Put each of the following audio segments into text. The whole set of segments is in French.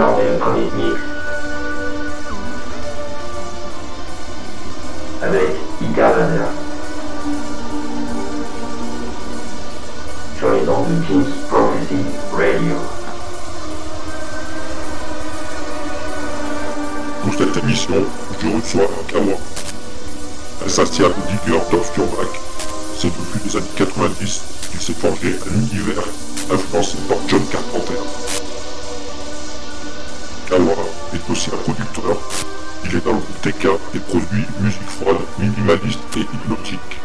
D'électronique mix. Avec Banner. Sur les ondes de Prophecy Radio. Pour cette émission, je reçois Kawa. Insatiable digueur d'Obscure Black. C'est depuis les années 90 qu'il s'est forgé un univers influencé par John Carpenter. Kawa est aussi un producteur. Il est dans le groupe TK et produit musique froide, minimaliste et hypnotique.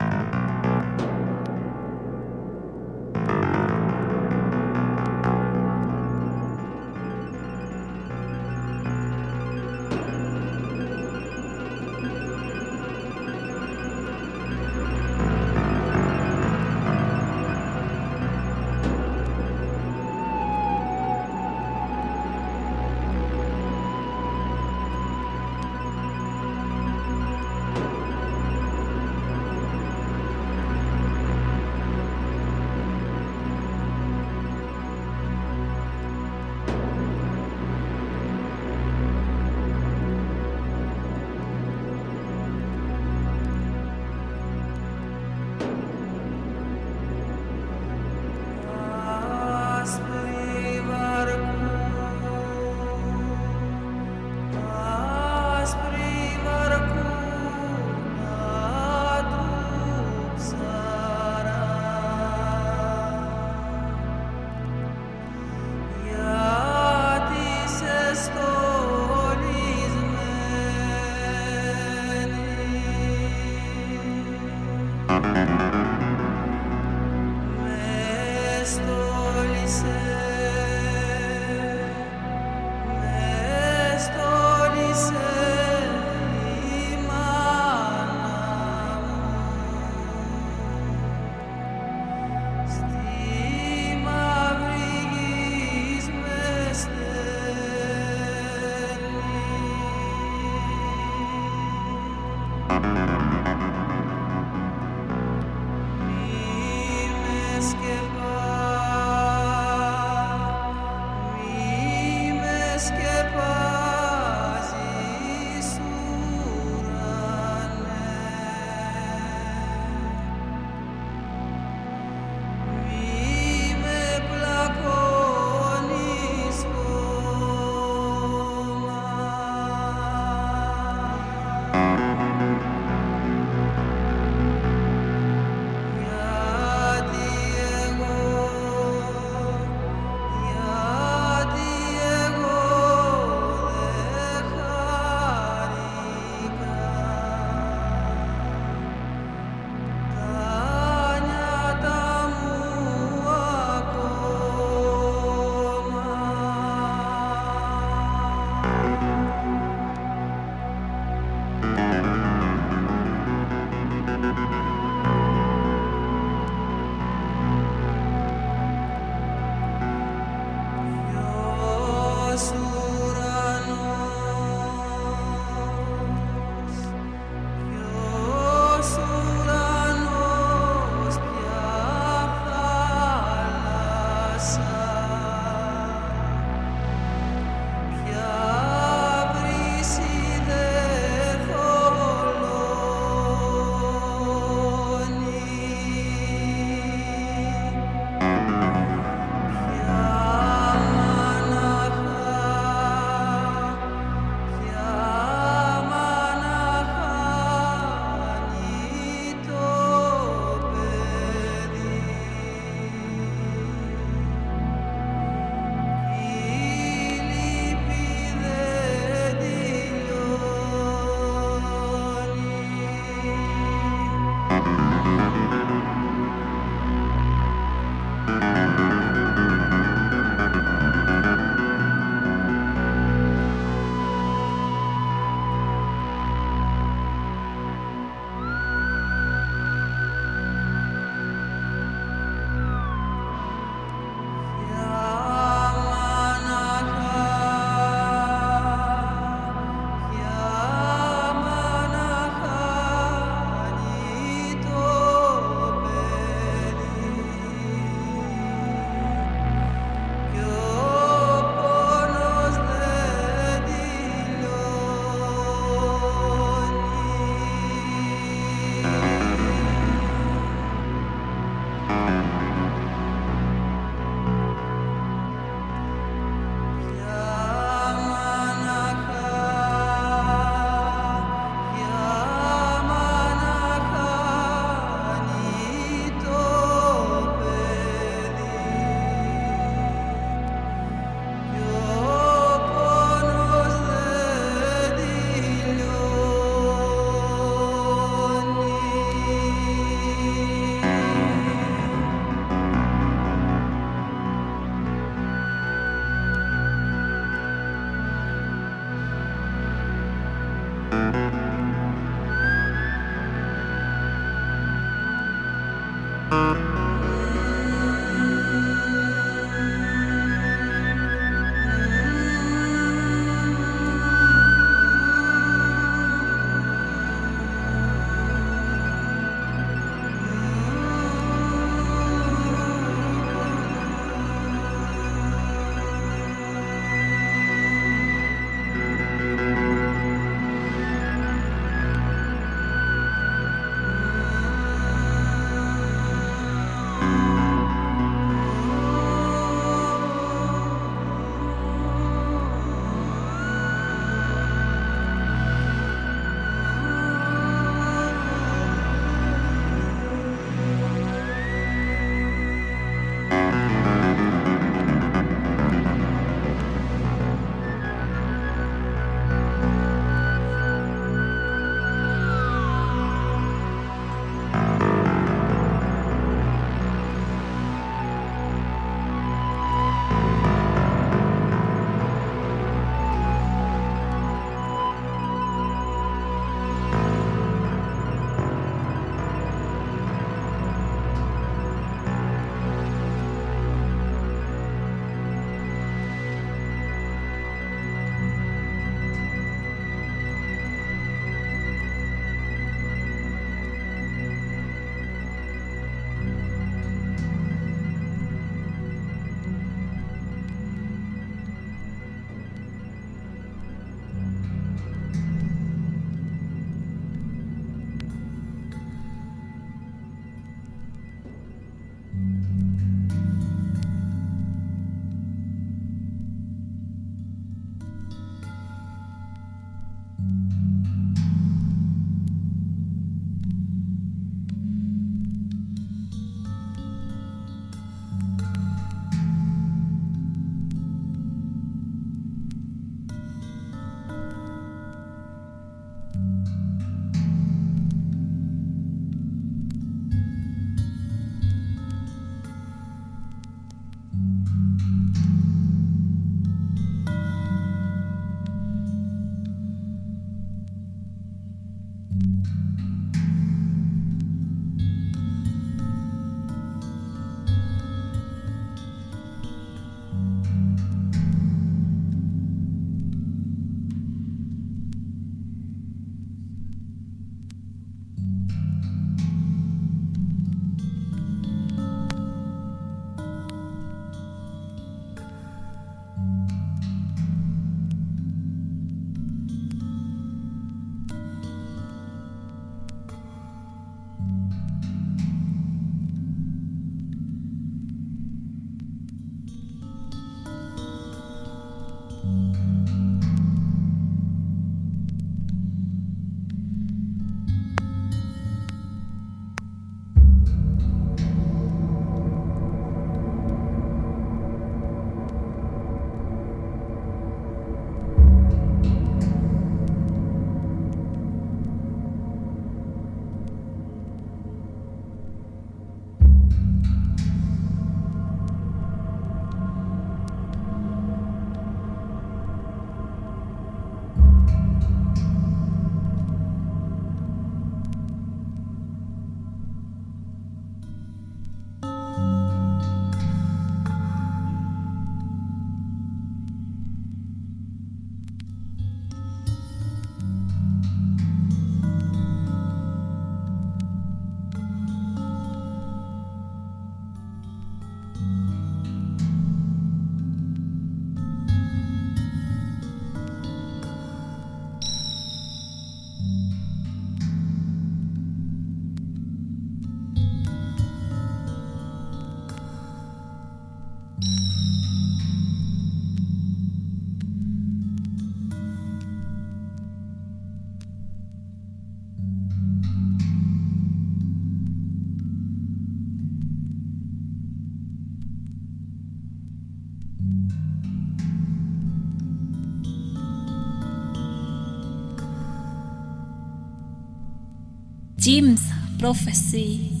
Jim's prophecy.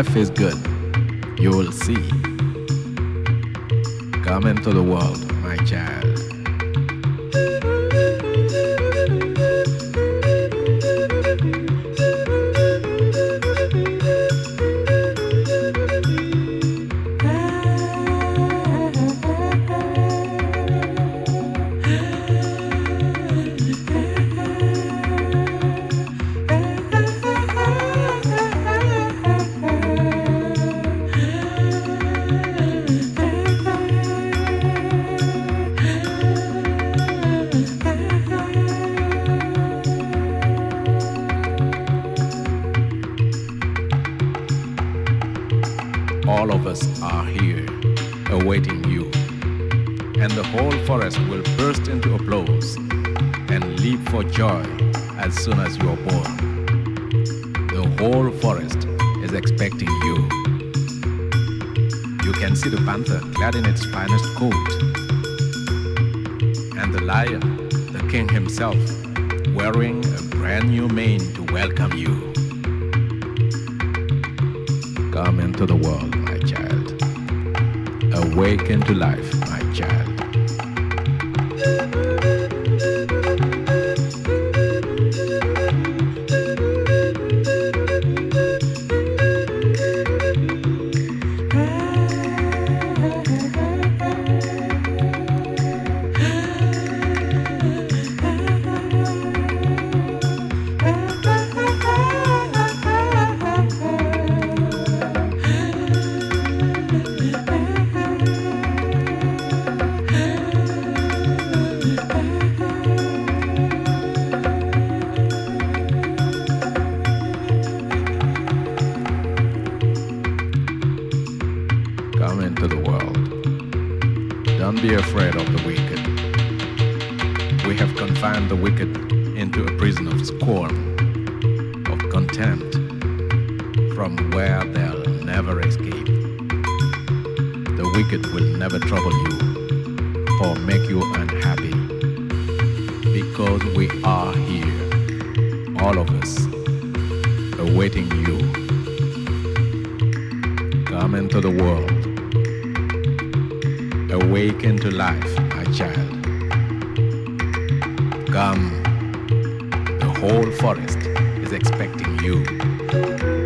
Life is good, you will see. Come into the world, all of us are here, awaiting you. And the whole forest will burst into applause and leap for joy as soon as you are born. The whole forest is expecting you. You can see the panther clad in its finest coat, and the lion, the king himself, wearing a brand new mane to welcome you. Into the world, my child. Awaken to life, Come. The whole forest is expecting you.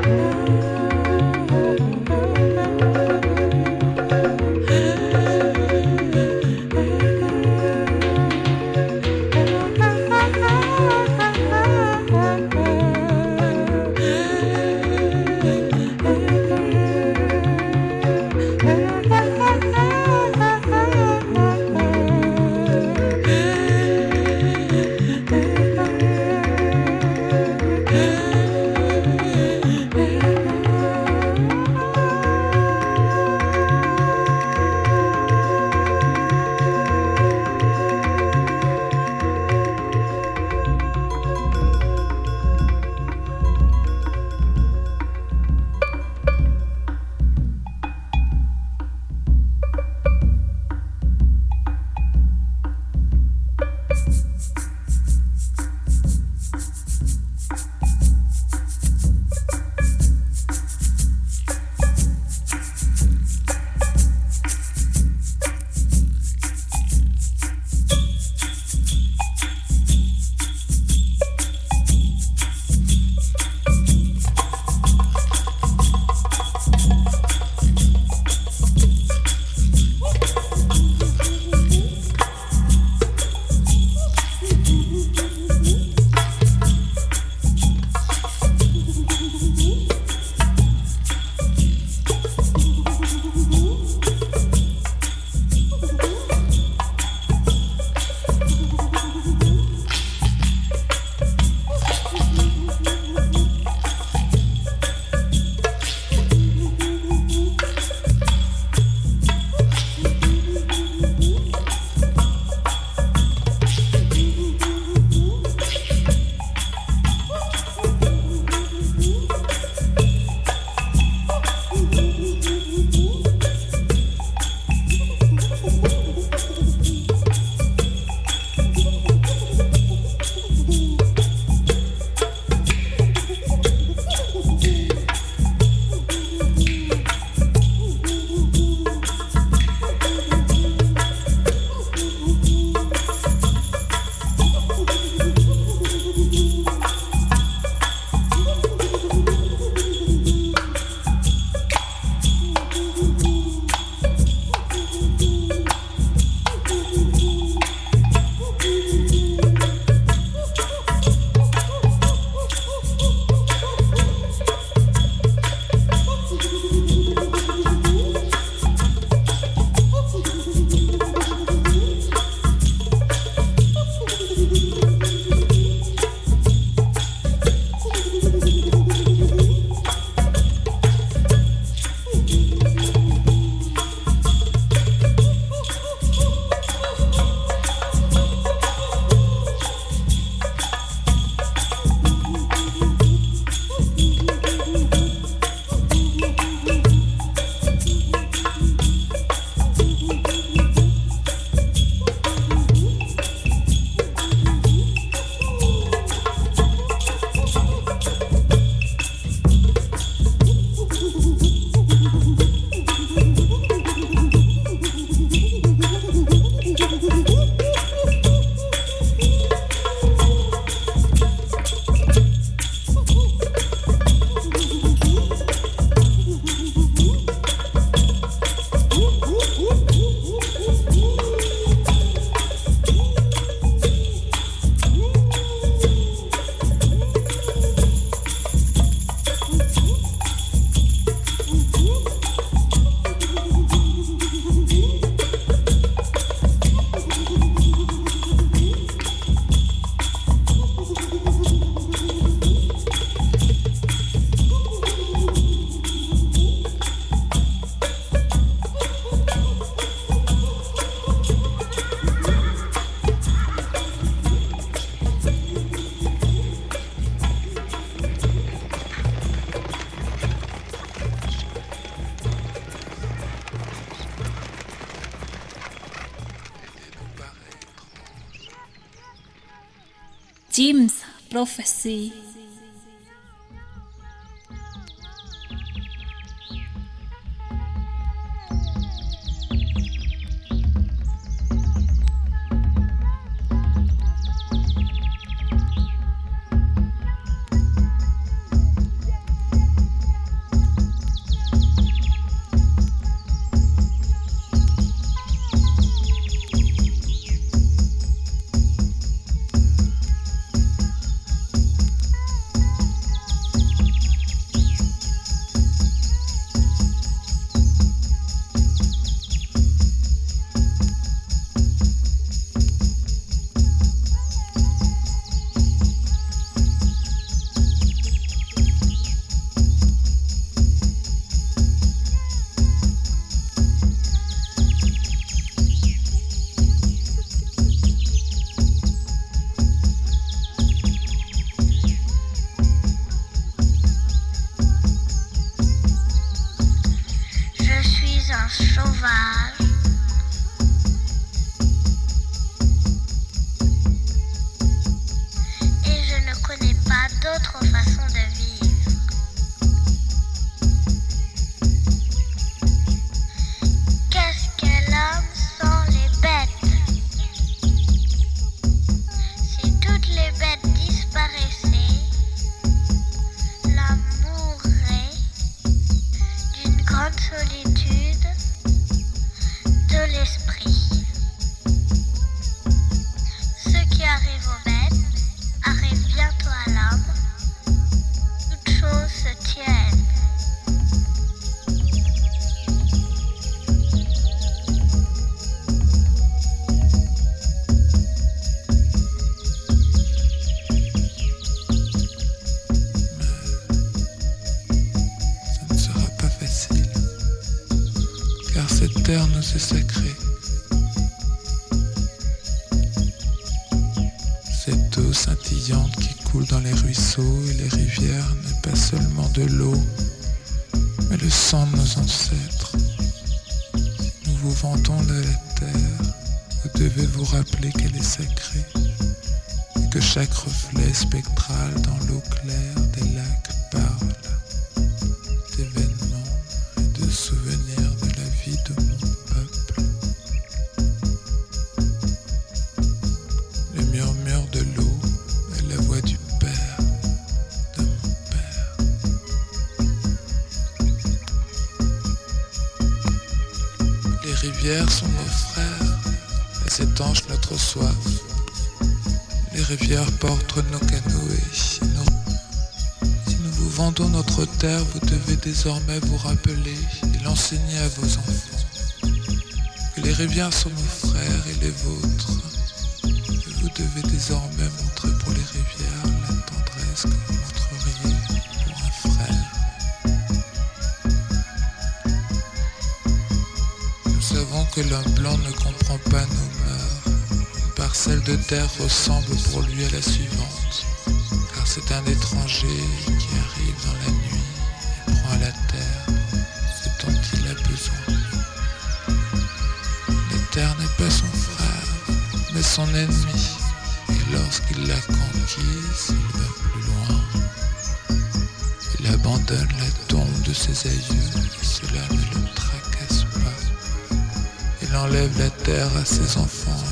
Rivières sont nos frères, elles étanchent notre soif. Les rivières portent nos canoës et nous si nous vous vendons notre terre, vous devez désormais vous rappeler et l'enseigner à vos enfants. Que les rivières sont nos frères et les vôtres. Et vous devez désormais pas nos mœurs. Une parcelle de terre ressemble pour lui à la suivante car c'est un étranger qui arrive dans la nuit et prend la terre ce dont il a besoin. La terre n'est pas son frère, mais son ennemi, et lorsqu'il l'a conquise, il va plus loin. Il abandonne la tombe de ses aïeux, enlève la terre à ses enfants,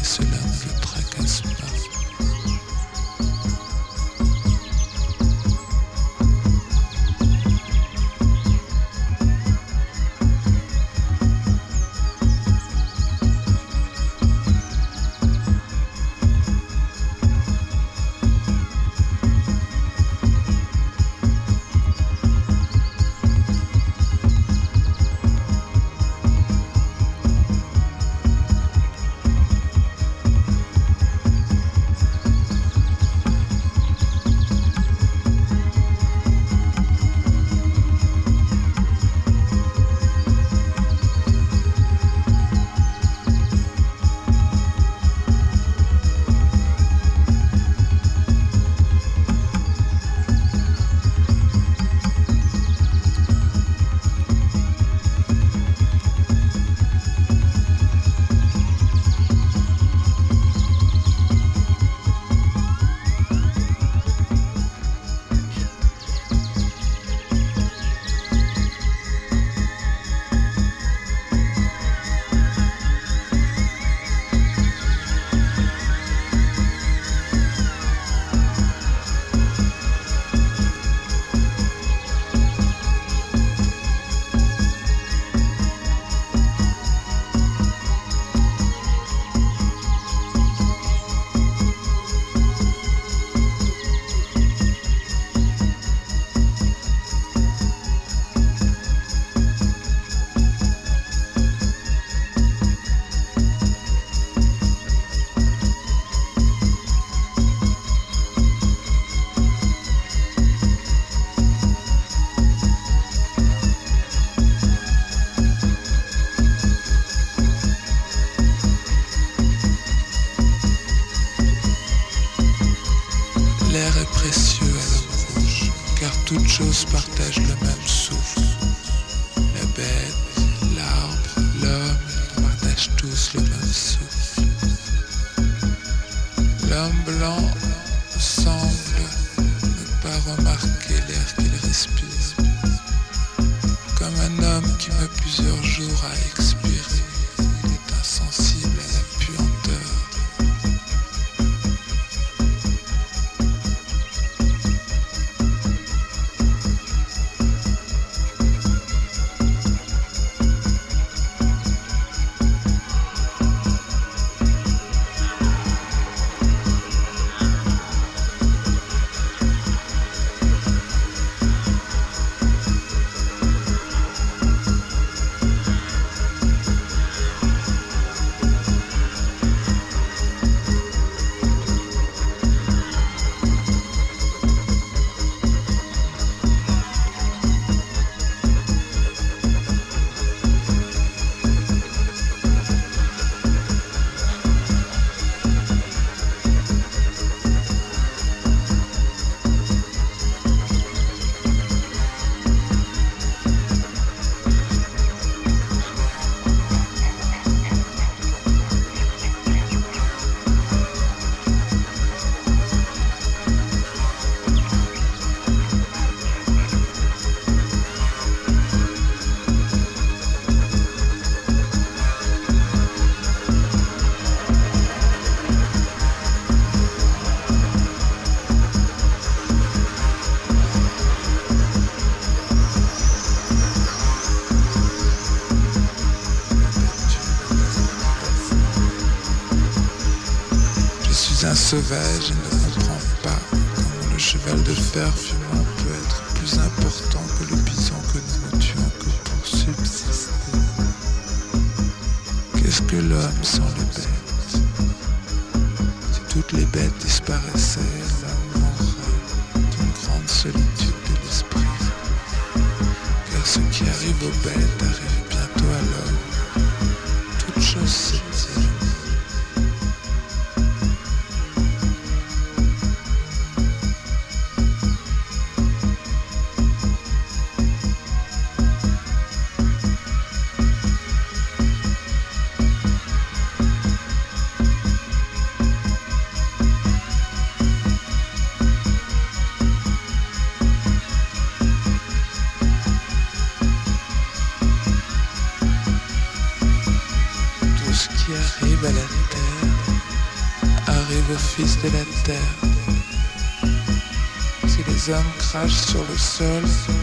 qui arrive aux bêtes arrive bientôt à l'homme. Toute chose such solutions.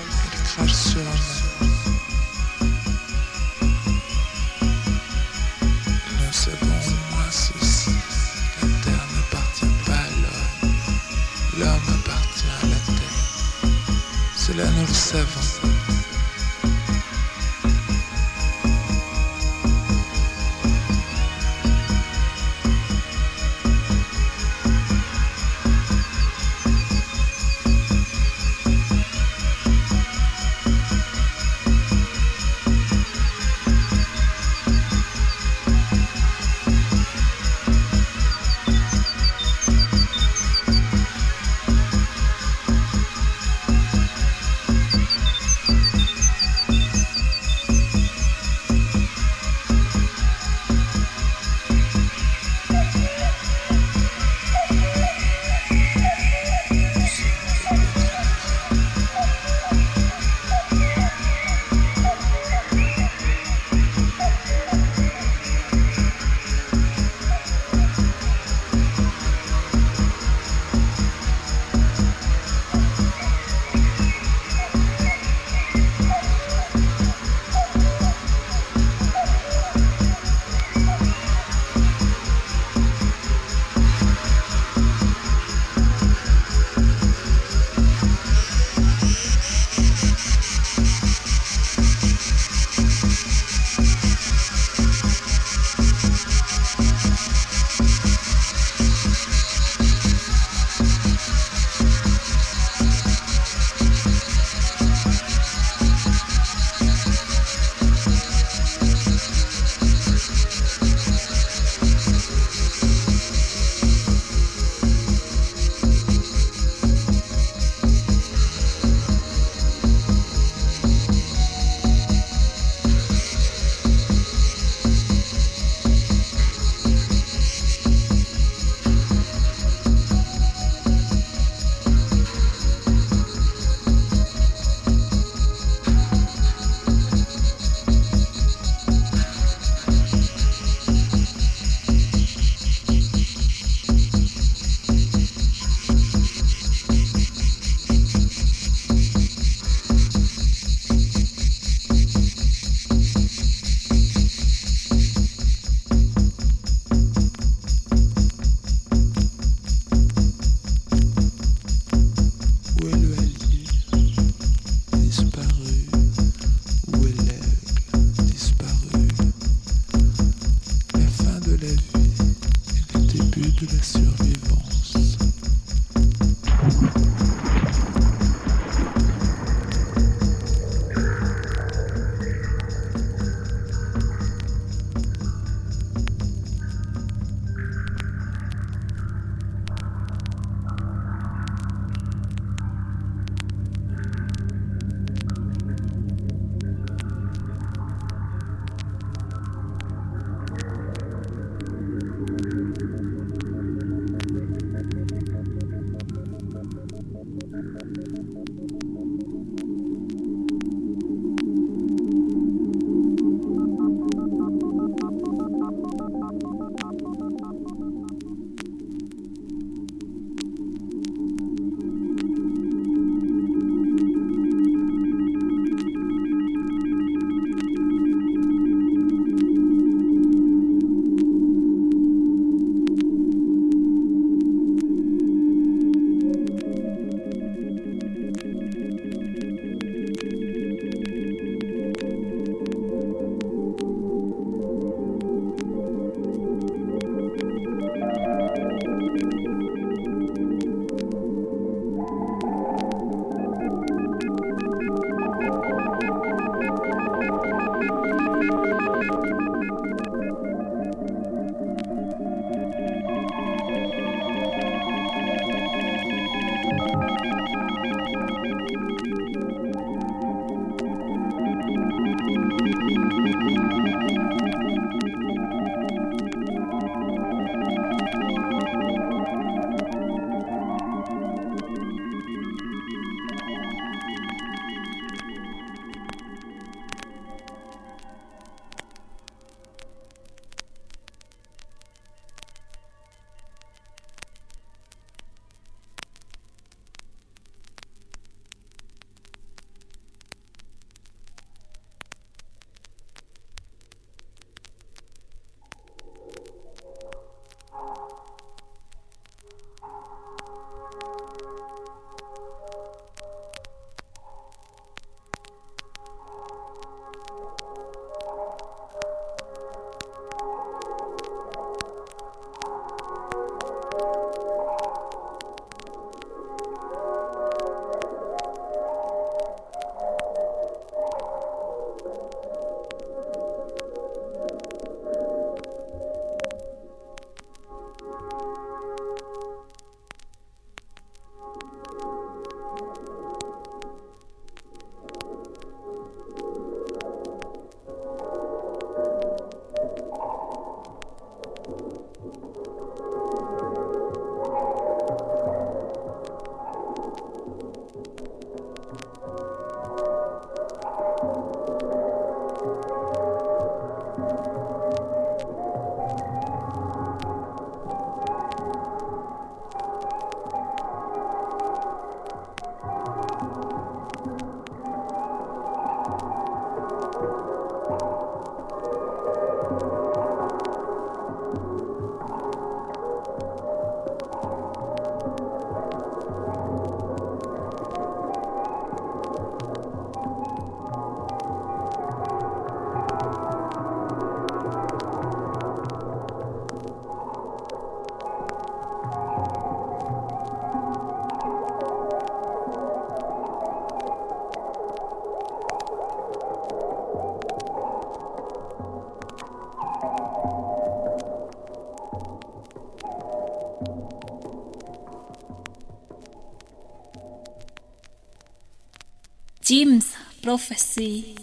James prophecy.